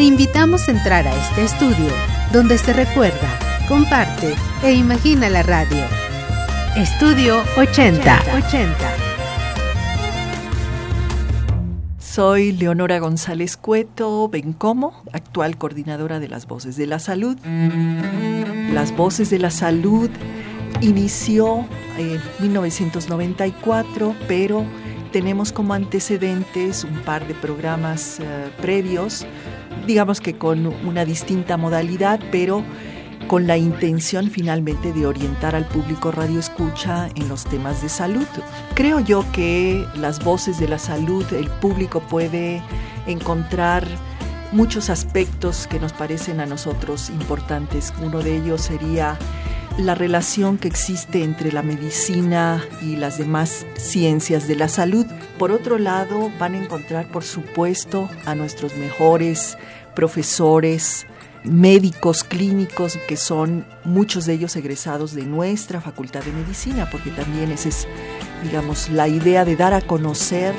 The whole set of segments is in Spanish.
Te invitamos a entrar a este estudio donde se recuerda, comparte e imagina la radio. Estudio 80. 80. Soy Leonora González Cueto Bencomo, actual coordinadora de las Voces de la Salud. Las Voces de la Salud inició en 1994, pero tenemos como antecedentes un par de programas eh, previos, digamos que con una distinta modalidad, pero con la intención finalmente de orientar al público radio escucha en los temas de salud. Creo yo que las voces de la salud, el público puede encontrar muchos aspectos que nos parecen a nosotros importantes. Uno de ellos sería la relación que existe entre la medicina y las demás ciencias de la salud. Por otro lado, van a encontrar, por supuesto, a nuestros mejores profesores, médicos clínicos que son muchos de ellos egresados de nuestra facultad de medicina, porque también esa es, digamos, la idea de dar a conocer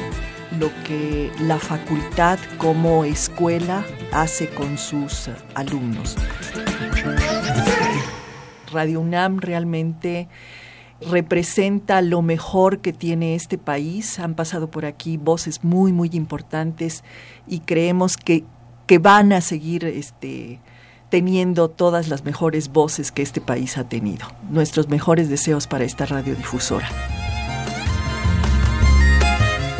lo que la facultad como escuela hace con sus alumnos. Radio UNAM realmente representa lo mejor que tiene este país. Han pasado por aquí voces muy, muy importantes y creemos que, que van a seguir este, teniendo todas las mejores voces que este país ha tenido. Nuestros mejores deseos para esta radiodifusora.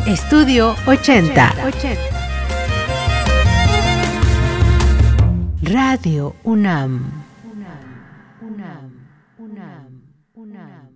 Estudio 80. Radio UNAM. UNAM. UNAM.